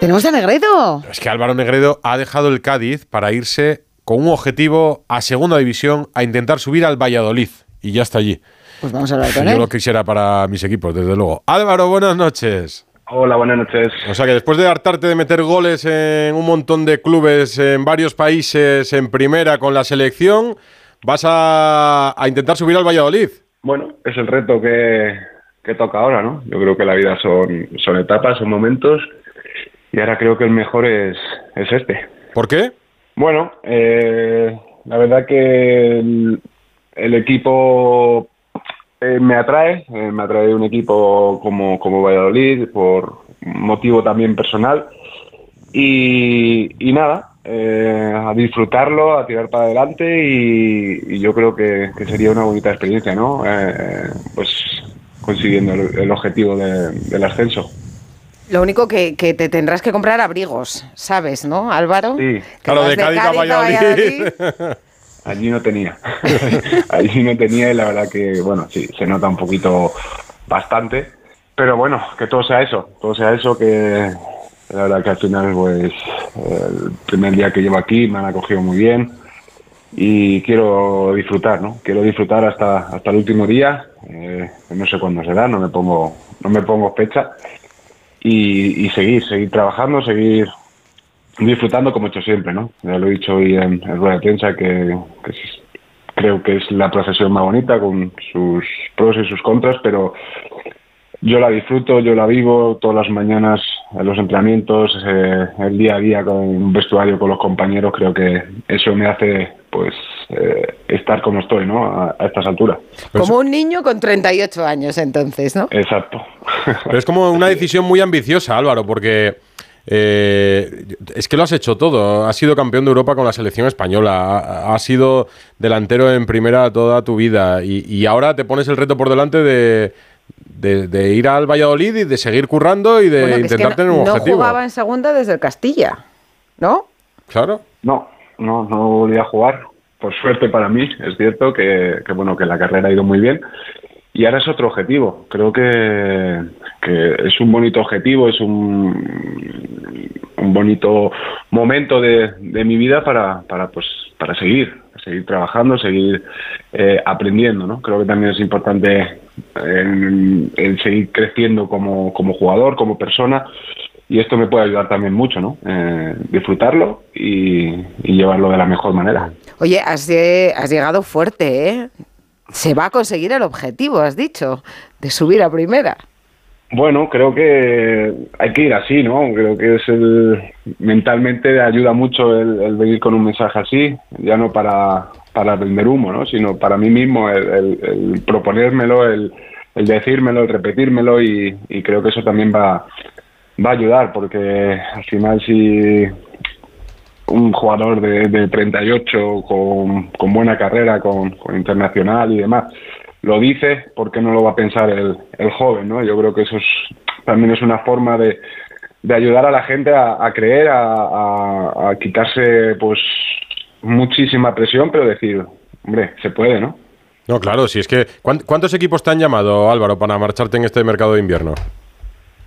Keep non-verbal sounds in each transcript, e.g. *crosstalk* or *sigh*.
Tenemos a Negredo. Es que Álvaro Negredo ha dejado el Cádiz para irse con un objetivo a segunda división a intentar subir al Valladolid. Y ya está allí. Pues vamos a hablar con Yo él. lo quisiera para mis equipos, desde luego. Álvaro, buenas noches. Hola, buenas noches. O sea que después de hartarte de meter goles en un montón de clubes en varios países en primera con la selección, vas a, a intentar subir al Valladolid. Bueno, es el reto que, que toca ahora, ¿no? Yo creo que la vida son, son etapas, son momentos, y ahora creo que el mejor es, es este. ¿Por qué? Bueno, eh, la verdad que el, el equipo eh, me atrae, eh, me atrae un equipo como, como Valladolid por motivo también personal y, y nada, eh, a disfrutarlo, a tirar para adelante y, y yo creo que, que sería una bonita experiencia, ¿no? Eh, pues consiguiendo el, el objetivo de- del ascenso. Lo único que, que te tendrás que comprar abrigos, ¿sabes, no, Álvaro? Sí. Que Claro, de Cádiz a Valladolid. Allí no tenía. *laughs* Allí no tenía y la verdad que, bueno, sí, se nota un poquito bastante. Pero bueno, que todo sea eso, todo sea eso que la verdad que al final, pues, el primer día que llevo aquí me han acogido muy bien y quiero disfrutar, ¿no? Quiero disfrutar hasta, hasta el último día. eh, no sé cuándo será, no me pongo, no me pongo fecha y, y seguir, seguir trabajando, seguir disfrutando como he hecho siempre, ¿no? Ya lo he dicho hoy en, en rueda de prensa que, que es- creo que es la profesión más bonita con sus pros y sus contras, pero yo la disfruto, yo la vivo todas las mañanas en los entrenamientos, eh, el día a día con un vestuario con los compañeros, creo que eso me hace pues eh, estar como estoy, ¿no? A, a estas alturas. Como un niño con 38 años entonces, ¿no? Exacto. Pero es como una decisión muy ambiciosa, Álvaro, porque eh, es que lo has hecho todo. Has sido campeón de Europa con la selección española, ha- has sido delantero en primera toda tu vida y, y ahora te pones el reto por delante de, de- de ir al Valladolid y de seguir currando y de Bueno, que es que intentar tener un no, no objetivo. jugaba en segunda desde el Castilla, ¿no? Claro. No, no, no volví a jugar. Por suerte para mí, es cierto que, que, bueno que la carrera ha ido muy bien. Y ahora es otro objetivo. Creo que, es un bonito objetivo, es un, bonito momento de, mi vida para, pues, para seguir, seguir trabajando, seguir eh, aprendiendo. ¿no? Creo que también es importante el seguir creciendo como, jugador, como persona y esto me puede ayudar también mucho, ¿no? Eh, disfrutarlo y, llevarlo de la mejor manera. Oye, has, has llegado fuerte, ¿eh? Se va a conseguir el objetivo, has dicho, de subir a primera. Bueno, creo que hay que ir así, ¿no? Creo que es el mentalmente ayuda mucho el, venir con un mensaje así, ya no para, para vender humo, ¿no? Sino para mí mismo el, el- el proponérmelo, el, el decírmelo, el repetírmelo y, y creo que eso también va, va a ayudar porque al final si un jugador de, de 38 con, con buena carrera, con, internacional y demás, lo dice, ¿por qué no lo va a pensar el, el joven? ¿no? Yo creo que eso es, también es una forma de, de ayudar a la gente a, creer, a, a- a quitarse pues muchísima presión, pero decir, hombre, se puede, ¿no? No, claro, si es que. ¿cuán- ¿Cuántos equipos te han llamado, Álvaro, para marcharte en este mercado de invierno?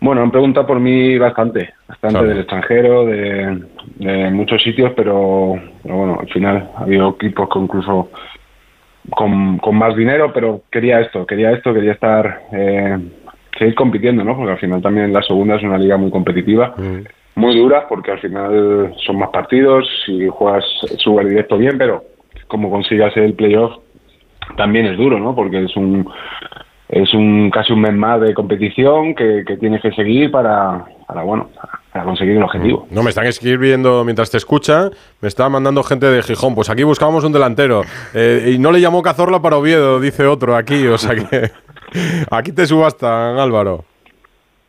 Bueno, han preguntado por mí bastante, bastante Claro. del extranjero, de, de muchos sitios, pero, pero bueno, al final ha habido equipos con incluso con, con más dinero, pero quería esto, quería esto, quería estar, eh, seguir compitiendo, ¿no? Porque al final también la segunda es una liga muy competitiva, muy dura, porque al final son más partidos, si juegas súper directo bien, pero como consigas el playoff también es duro, ¿no? Porque es un es un casi un mes más de competición que, que tienes que seguir para, para bueno para conseguir el objetivo. No, me están escribiendo mientras te escuchan, me está mandando gente de Gijón. Pues aquí buscábamos un delantero. Eh, y no le llamó Cazorla para Oviedo, dice otro aquí. O sea que *laughs* aquí te subastan, Álvaro.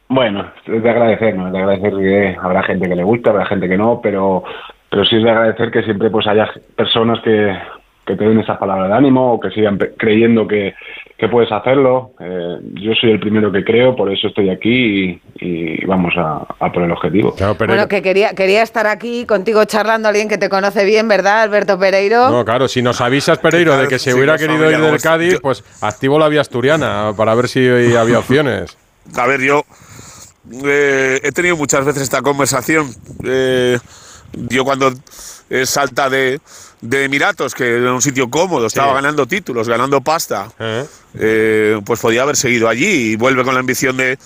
Bueno, es de agradecer, ¿no? Es de agradecer que habrá gente que le gusta, habrá gente que no, pero pero sí es de agradecer que siempre pues haya personas que, que te den esas palabras de ánimo o que sigan creyendo que, que puedes hacerlo. Eh, yo soy el primero que creo, por eso estoy aquí y, y vamos a, a por el objetivo. Claro, Bueno, que quería, quería estar aquí contigo charlando alguien que te conoce bien, ¿verdad, Alberto Pereiro? No, claro, si nos avisas, Pereiro, de que se Sí, hubiera que querido ir del Cádiz, yo- pues activo la vía asturiana para ver si había opciones. A ver, yo eh, he tenido muchas veces esta conversación. Eh, yo cuando eh, salta de, de Emiratos, que era un sitio cómodo, estaba ganando títulos, ganando pasta, pues podía haber seguido allí y vuelve con la ambición de,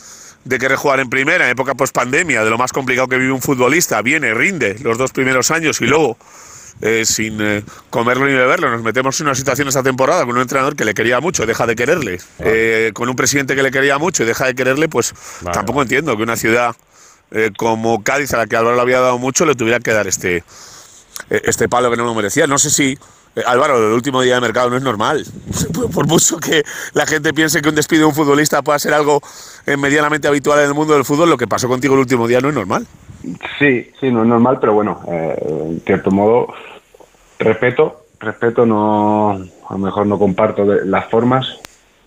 de querer jugar en primera, en época post pandemia, de lo más complicado que vive un futbolista, viene, rinde los dos primeros años y luego eh, sin eh, comerlo ni beberlo. Nos metemos en una situación esta temporada con un entrenador que le quería mucho, deja de quererle. Eh, con un presidente que le quería mucho y deja de quererle, pues tampoco entiendo que una ciudad como Cádiz, a la que Álvaro le había dado mucho, le tuviera que dar este, este palo que no lo merecía. No sé si. Álvaro, el último día de mercado no es normal. *laughs* Por mucho que la gente piense que un despido de un futbolista pueda ser algo medianamente habitual en el mundo del fútbol, lo que pasó contigo el último día no es normal. Sí, sí, no es normal, pero bueno, eh, en cierto modo, respeto, respeto, no, a lo mejor no comparto las formas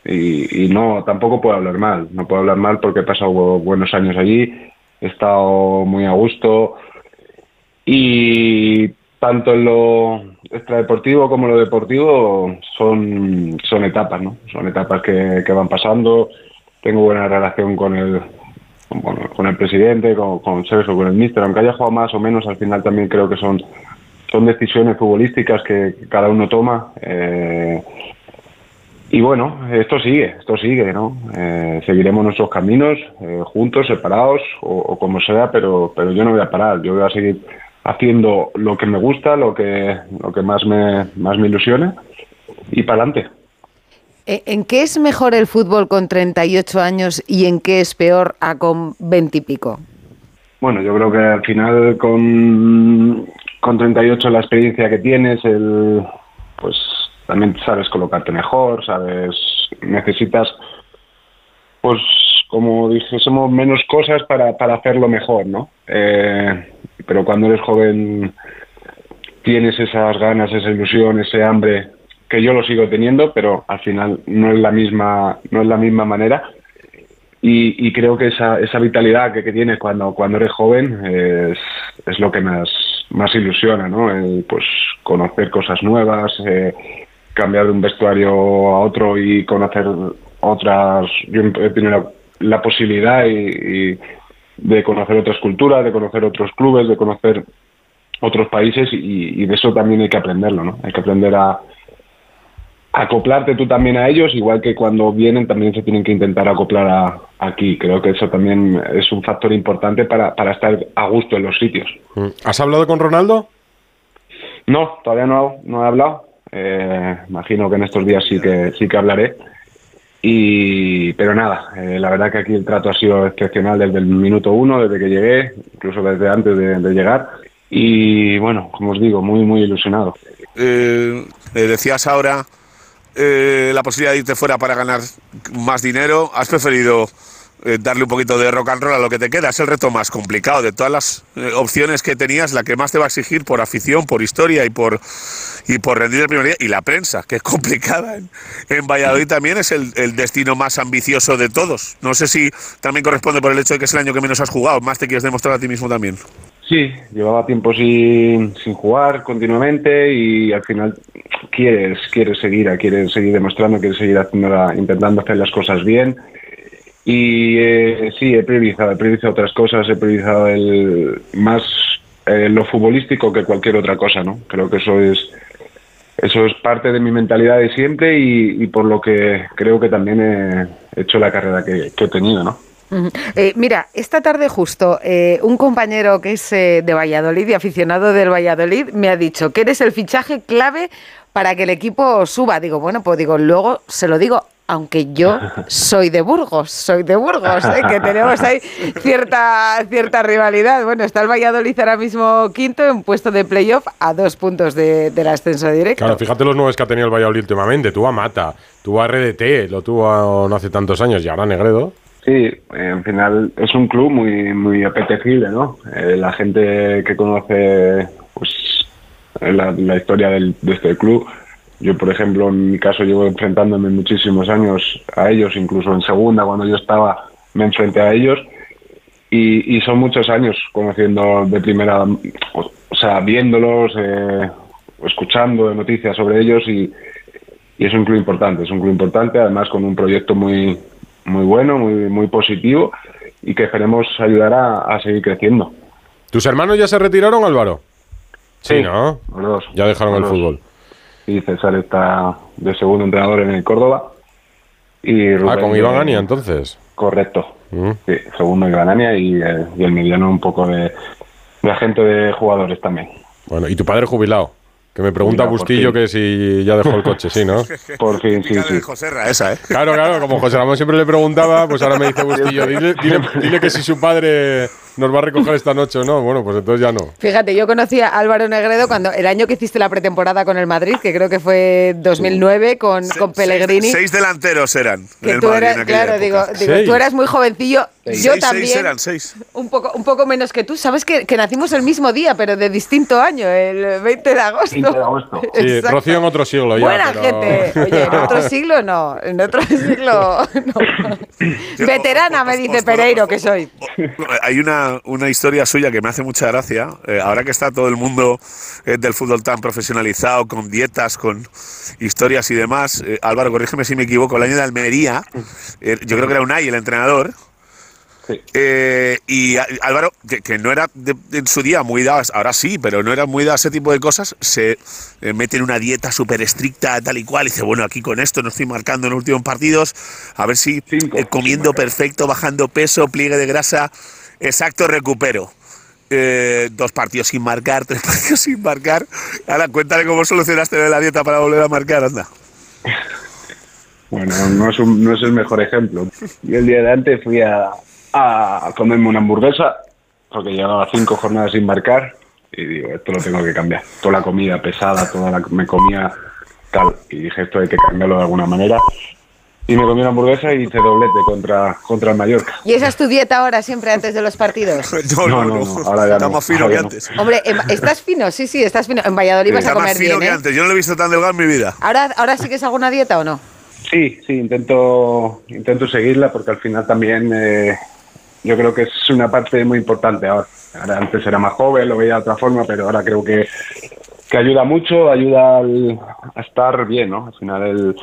y, no, tampoco puedo hablar mal, no puedo hablar mal porque he pasado buenos años allí, he estado muy a gusto y tanto en lo extradeportivo como en lo deportivo son, son etapas, ¿no? Son etapas que, que van pasando, tengo buena relación con el con el presidente, con, con Sergio, con el míster, aunque haya jugado más o menos, al final también creo que son, son decisiones futbolísticas que cada uno toma. Eh, y bueno, esto sigue, esto sigue, ¿no? Eh, seguiremos nuestros caminos eh, juntos, separados o, como sea, pero, pero yo no voy a parar, yo voy a seguir haciendo lo que me gusta, lo que, lo que más me, más me ilusiona y para adelante. Eh, ¿En qué es mejor el fútbol con 38 años y en qué es peor a con 20 y pico? Bueno, yo creo que al final con, con 38 la experiencia que tienes, el, pues también sabes colocarte mejor, sabes, necesitas, pues como dijésemos, menos cosas para, para hacerlo mejor, ¿no? Eh, pero cuando eres joven tienes esas ganas, esa ilusión, ese hambre que yo lo sigo teniendo, pero al final no es la misma, no es la misma manera. Y, creo que esa, esa vitalidad que, que tienes cuando, cuando eres joven es, es lo que más, más ilusiona, ¿no? pues conocer cosas nuevas, eh, cambiar de un vestuario a otro y conocer otras. Yo he tenido la, posibilidad y, de conocer otras culturas, de conocer otros clubes, de conocer otros países y, y de eso también hay que aprenderlo, ¿no? Hay que aprender a, acoplarte tú también a ellos, igual que cuando vienen también se tienen que intentar acoplar a, aquí. Creo que eso también es un factor importante para, para estar a gusto en los sitios. Mm. ¿Has hablado con Ronaldo? No, todavía no, no he hablado. Eh, imagino que en estos días sí que sí que hablaré. Y, pero nada, eh, la verdad que aquí el trato ha sido excepcional desde el minuto uno, desde que llegué, incluso desde antes de, llegar. Y bueno, como os digo, muy, muy ilusionado. Eh, decías ahora eh, la posibilidad de irte fuera para ganar más dinero, has preferido eh, darle un poquito de rock and roll a lo que te queda. Es el reto más complicado de todas las eh, opciones que tenías, la que más te va a exigir por afición, por historia y por, y por rendir el primer día. Y la prensa, que es *laughs* complicada en, en Valladolid también, es el, el, destino más ambicioso de todos. No sé si también corresponde por el hecho de que es el año que menos has jugado, más te quieres demostrar a ti mismo también. Sí, llevaba tiempo sin, sin jugar continuamente y al final quieres, quieres seguir, quieres seguir demostrando, quieres seguir haciendo intentando hacer las cosas bien. Y eh, sí, he priorizado, he priorizado otras cosas, he priorizado el, más eh, lo futbolístico que cualquier otra cosa, ¿no? Creo que eso es eso es parte de mi mentalidad de siempre y, por lo que creo que también he hecho la carrera que, he tenido, ¿no? Eh, mira, esta tarde justo eh, un compañero que es eh, de Valladolid y aficionado del Valladolid me ha dicho que eres el fichaje clave para que el equipo suba. Digo, bueno, pues digo, luego se lo digo, aunque yo soy de Burgos, soy de Burgos, que tenemos ahí cierta, cierta rivalidad. Bueno, está el Valladolid ahora mismo quinto en puesto de playoff a dos puntos de, del ascenso directo. Claro, fíjate los nuevos que ha tenido el Valladolid últimamente. Tuvo a Mata, tuvo a RDT, lo tuvo no hace tantos años y ahora Negredo. Sí, al final es un club muy muy apetecible, ¿no? Eh, la gente que conoce pues la, historia de este club, yo por ejemplo en mi caso llevo enfrentándome muchísimos años a ellos, incluso en segunda cuando yo estaba me enfrenté a ellos y, son muchos años conociendo de primera, o, sea, viéndolos, eh, escuchando noticias sobre ellos y, y es un club importante, es un club importante además con un proyecto muy muy bueno, muy, muy positivo y que esperemos ayudar a, a seguir creciendo. ¿Tus hermanos ya se retiraron, Álvaro? Sí, ¿no? Los dos. Ya dejaron el Los fútbol. Y César está de segundo entrenador en el Córdoba. Y Ah, Rubén, con Iván Ania, entonces. Correcto. Mm. Sí, segundo Gran Ania y, eh, y el mediano un poco de, de agente de jugadores también. Bueno, y tu padre jubilado. Que me pregunta Bustillo que si ya dejó el coche, sí, ¿no? *laughs* Por fin, sí, sí. de Joserra esa, ¿eh? Claro, claro, como José Ramón siempre le preguntaba, pues ahora me dice *laughs* Bustillo, dile, dile- dile que si su padre nos va a recoger esta noche o no. Bueno, pues entonces ya no. Fíjate, yo conocí a Álvaro Negredo cuando el año que hiciste la pretemporada con el Madrid, que creo que fue 2009 con, con Pellegrini. Seis, seis delanteros eran. que del tú Madrid eras, en claro, digo, época. digo, Seis. tú eras muy jovencillo, Seis, yo seis también. eran, seis. Un poco, un poco menos que tú. Sabes que, que nacimos el mismo día, pero de distinto año, el 20 de agosto. 20 de agosto. *laughs* Sí. Rocío en otro siglo ya. Buena pero- gente. Oye, en otro *laughs* siglo no. En otro siglo *laughs* no. Veterana, me dice Pereiro que soy. Hay una, una historia suya que me hace mucha gracia. eh, ahora que está todo el mundo eh, del fútbol tan profesionalizado, con dietas, con historias y demás. eh, Álvaro, corrígeme si me equivoco. El año de Almería, eh, yo creo que era Unai el entrenador. Sí. Eh, y Álvaro, que, que no era de- en su día muy dado, ahora sí, pero no era muy dado a ese tipo de cosas, se eh, mete en una dieta súper estricta, tal y cual, y dice, bueno, aquí con esto no estoy marcando en los últimos partidos, a ver si Cinco, eh, comiendo perfecto, bajando peso, pliegue de grasa, exacto, recupero. Eh, dos partidos sin marcar, *laughs* tres partidos sin marcar. Ahora, cuéntale cómo solucionaste la dieta para volver a marcar, anda. Bueno, no es, un- no es el mejor ejemplo. Y el día de antes fui a, a comerme una hamburguesa, porque llevaba cinco jornadas sin marcar, y digo, esto lo tengo que cambiar. Toda la comida pesada, toda la me comía tal, y dije, esto hay que cambiarlo de alguna manera. Y me comí una hamburguesa y hice doblete contra, contra el Mallorca. ¿Y esa es tu dieta ahora, siempre antes de los partidos? *laughs* No, No, no, no, ahora ya Está no, más fino ahora que no. antes. Hombre, estás fino, sí, sí, estás fino. En Valladolid vas a Está más comer fino bien, que ¿eh? antes. Yo no lo he visto tan delgado en mi vida. ¿Ahora, ¿Ahora sigues alguna dieta o no? Sí, sí, intento, intento seguirla porque al final también eh, yo creo que es una parte muy importante ahora. Ahora antes era más joven, lo veía de otra forma, pero ahora creo que, que ayuda mucho, ayuda al- a estar bien, ¿no? Al final el,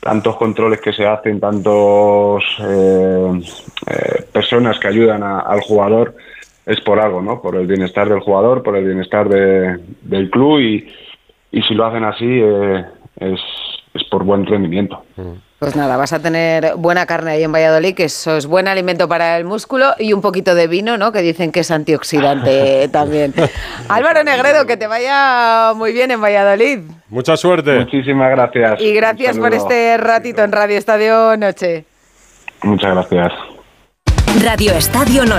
tantos controles que se hacen, tantos eh, eh, personas que ayudan a- al jugador es por algo, ¿no? Por el bienestar del jugador, por el bienestar de- del club y, y si lo hacen así eh, es, es por buen rendimiento. Pues nada, vas a tener buena carne ahí en Valladolid, que eso es buen alimento para el músculo y un poquito de vino, ¿no? Que dicen que es antioxidante *laughs* también. Álvaro Negredo, que te vaya muy bien en Valladolid. Mucha suerte. Muchísimas gracias. Y gracias por este ratito en Radio Estadio Noche. Muchas gracias. Radio Estadio Noche.